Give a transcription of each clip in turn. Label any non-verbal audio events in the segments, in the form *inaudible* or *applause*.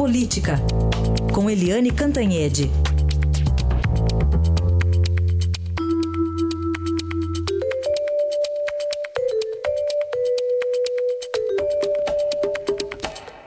Política, com Eliane Cantanhede.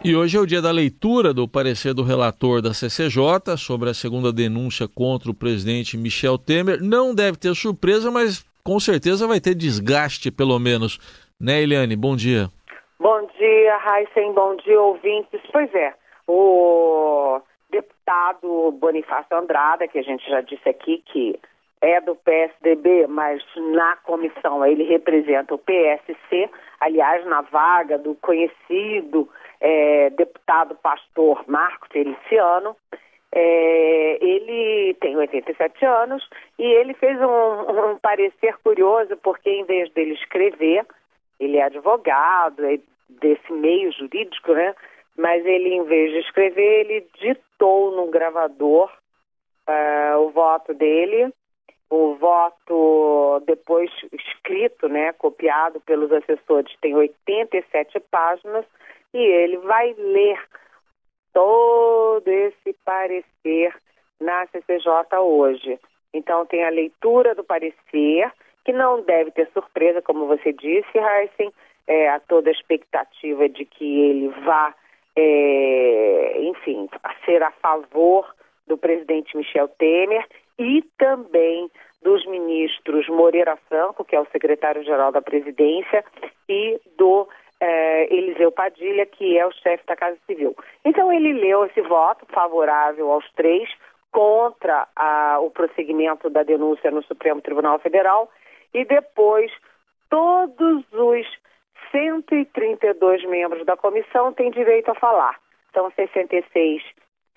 E hoje é o dia da leitura do parecer do relator da CCJ sobre a segunda denúncia contra o presidente Michel Temer. Não deve ter surpresa, mas com certeza vai ter desgaste, pelo menos. Né, Eliane? Bom dia. Bom dia, Heisen. Bom dia, ouvintes. Pois é, o deputado Bonifácio Andrada, que a gente já disse aqui que é do PSDB, mas na comissão ele representa o PSC, aliás, na vaga do conhecido é, deputado pastor Marco Feliciano. É, ele tem 87 anos e ele fez um, um, parecer curioso, porque em vez dele escrever, ele é advogado, é desse meio jurídico, né? Mas ele, em vez de escrever, ele ditou no gravador uh, o voto dele, o voto depois escrito, né, copiado pelos assessores, tem 87 páginas, e ele vai ler todo esse parecer na CCJ hoje. Então tem a leitura do parecer, que não deve ter surpresa, como você disse, Heisen, é, a toda a expectativa de que ele vá, é, enfim, ser a favor do presidente Michel Temer e também dos ministros Moreira Franco, que é o secretário-geral da presidência, e do é, Eliseu Padilha, que é o chefe da Casa Civil. Então ele leu esse voto favorável aos três contra a, o prosseguimento da denúncia no Supremo Tribunal Federal e depois todos os 132 membros da comissão têm direito a falar. São 66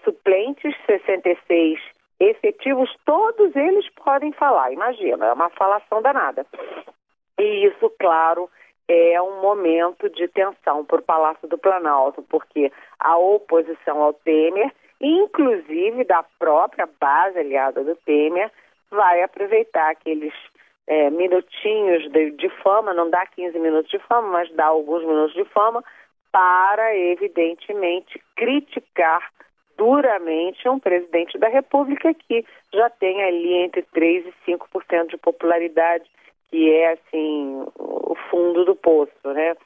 suplentes, 66 efetivos, todos eles podem falar. Imagina, é uma falação danada. E isso, claro, é um momento de tensão para o Palácio do Planalto, porque a oposição ao Temer, inclusive da própria base aliada do Temer, vai aproveitar aqueles é, minutinhos de, de, fama, não dá 15 minutos de fama, mas dá alguns minutos de fama, para, evidentemente, criticar duramente um presidente da República que já tem ali entre 3% e 5% de popularidade que é assim o fundo do poço, né?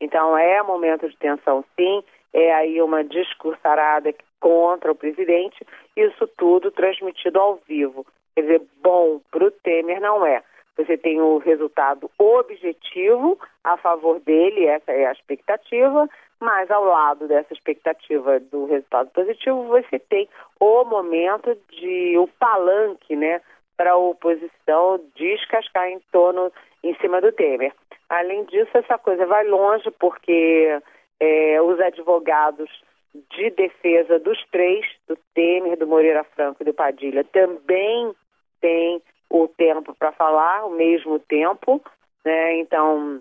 Então é momento de tensão, sim. É aí uma discursarada contra o presidente. Isso tudo transmitido ao vivo. Quer dizer, bom para o Temer não é. Você tem o resultado objetivo a favor dele, essa é a expectativa, mas ao lado dessa expectativa do resultado positivo, você tem o momento de o palanque, né, para a oposição descascar em torno em cima do Temer. Além disso, essa coisa vai longe porque é, os advogados de defesa dos três, do Temer, do Moreira Franco e do Padilha, também têm o tempo para falar, o mesmo tempo, né? Então,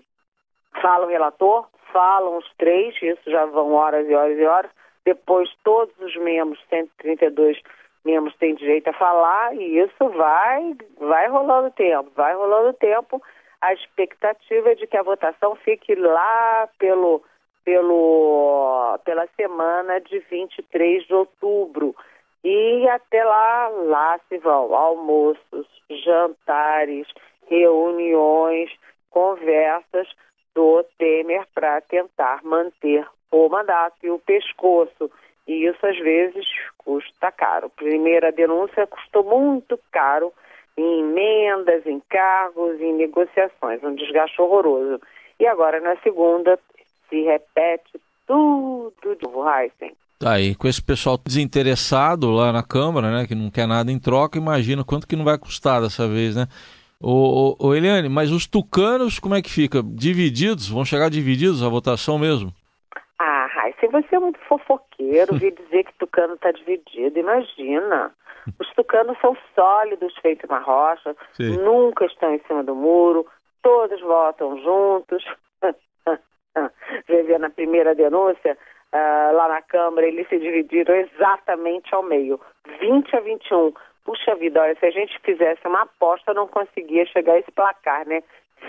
fala o relator, falam os três, isso já vão horas e horas e horas, depois todos os membros, 132 membros têm direito a falar e isso vai, vai rolando tempo, vai rolando tempo. A expectativa é de que a votação fique lá pelo, pelo, pela semana de 23 de outubro. E até lá, lá se vão almoços, jantares, reuniões, conversas do Temer para tentar manter o mandato e o pescoço. E isso às vezes custa caro. Primeira denúncia custou muito caro em emendas, em cargos, em negociações, um desgaste horroroso. E agora na segunda se repete tudo de Heisen. Tá aí, com esse pessoal desinteressado lá na Câmara, né, que não quer nada em troca, imagina quanto que não vai custar dessa vez, né? Ô, ô, ô Eliane, mas os tucanos, como é que fica? Divididos? Vão chegar divididos a votação mesmo? se você é muito fofoqueiro, vir *laughs* dizer que tucano está dividido, imagina. Os tucanos são sólidos, feitos na rocha, Sim. nunca estão em cima do muro, todos votam juntos. *laughs* Vê na primeira denúncia, uh, lá na Câmara, eles se dividiram exatamente ao meio, 20 a 21. Puxa vida, olha, se a gente fizesse uma aposta, não conseguia chegar a esse placar, né?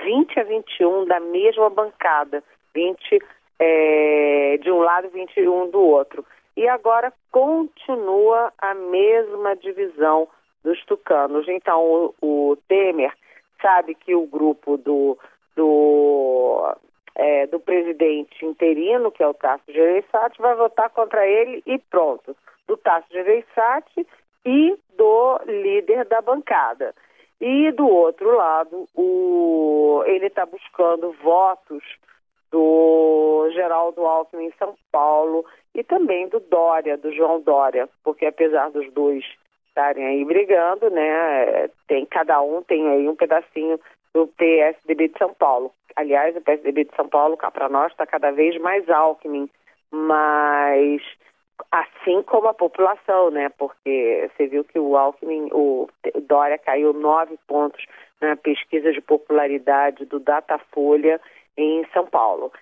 20 a 21 da mesma bancada, 20 é, de um lado e 21 do outro. e agora continua a mesma divisão dos tucanos. Então, o, o Temer sabe que o grupo do, do, é, do presidente interino, que é o Tasso Gereissati, vai votar contra ele e pronto. Do Tasso Gereissati e do líder da bancada. E do outro lado, o, ele está buscando votos do Geraldo Alckmin em São Paulo e também do Dória, do João Dória, porque apesar dos dois estarem aí brigando, né, tem cada um tem aí um pedacinho do PSDB de São Paulo. Aliás, o PSDB de São Paulo, cá para nós, está cada vez mais Alckmin, mas assim como a população, né? Porque você viu que o Alckmin, o Dória caiu nove pontos na pesquisa de popularidade do Datafolha em São Paulo.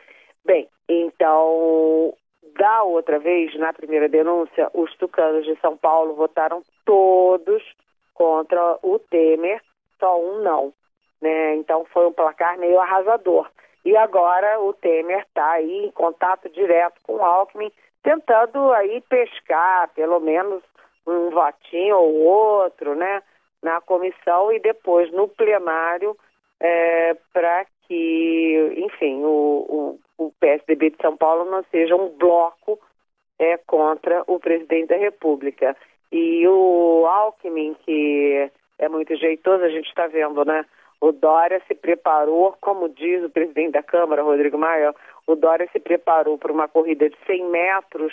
Bem, então, da outra vez, na primeira denúncia, os tucanos de São Paulo votaram todos contra o Temer, só um não. Né? Então foi um placar meio arrasador. E agora o Temer está aí em contato direto com o Alckmin, tentando aí pescar pelo menos um votinho ou outro, né, na comissão e depois no plenário é, para que, enfim, o, o, o, PSDB de São Paulo não seja um bloco é, contra o presidente da República. E o Alckmin, que é muito jeitoso, a gente está vendo, né? O Dória se preparou, como diz o presidente da Câmara, Rodrigo Maia, o Dória se preparou para uma corrida de 100 metros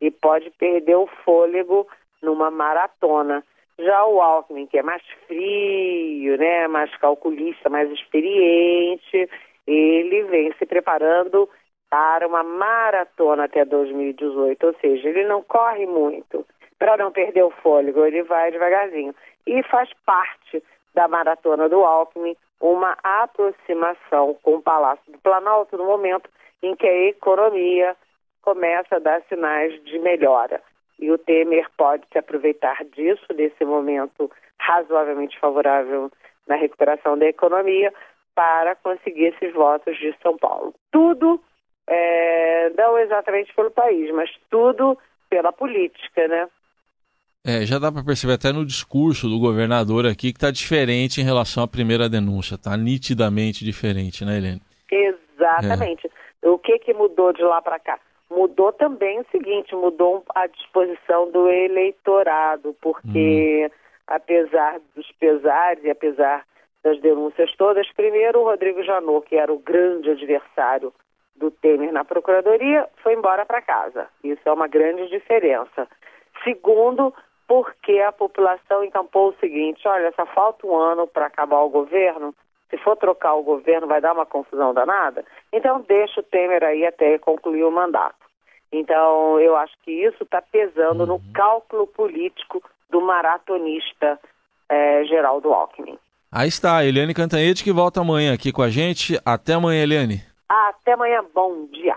e pode perder o fôlego numa maratona. Já o Alckmin, que é mais frio, né, mais calculista, mais experiente, ele vem se preparando para uma maratona até 2018, ou seja, ele não corre muito para não perder o fôlego, ele vai devagarzinho. E faz parte da maratona do Alckmin uma aproximação com o Palácio do Planalto no momento em que a economia começa a dar sinais de melhora. E o Temer pode se aproveitar disso, desse momento razoavelmente favorável na recuperação da economia, para conseguir esses votos de São Paulo. Tudo, é, não exatamente pelo país, mas tudo pela política, né? É, já dá para perceber até no discurso do governador aqui que está diferente em relação à primeira denúncia, está nitidamente diferente, né, Helene? Exatamente. É. O que, que mudou de lá para cá? Mudou também o seguinte, mudou a disposição do eleitorado, porque hum. apesar dos pesares e apesar das denúncias todas, primeiro o Rodrigo Janot, que era o grande adversário do Temer na Procuradoria, foi embora para casa. Isso é uma grande diferença. Segundo, porque a população encampou o seguinte: olha, só falta um ano para acabar o governo. Se for trocar o governo, vai dar uma confusão danada. Então, deixa o Temer aí até concluir o mandato. Então, eu acho que isso está pesando uhum. no cálculo político do maratonista é, Geraldo Alckmin. Aí está, Eliane Cantanhete, que volta amanhã aqui com a gente. Até amanhã, Eliane. Até amanhã, bom dia.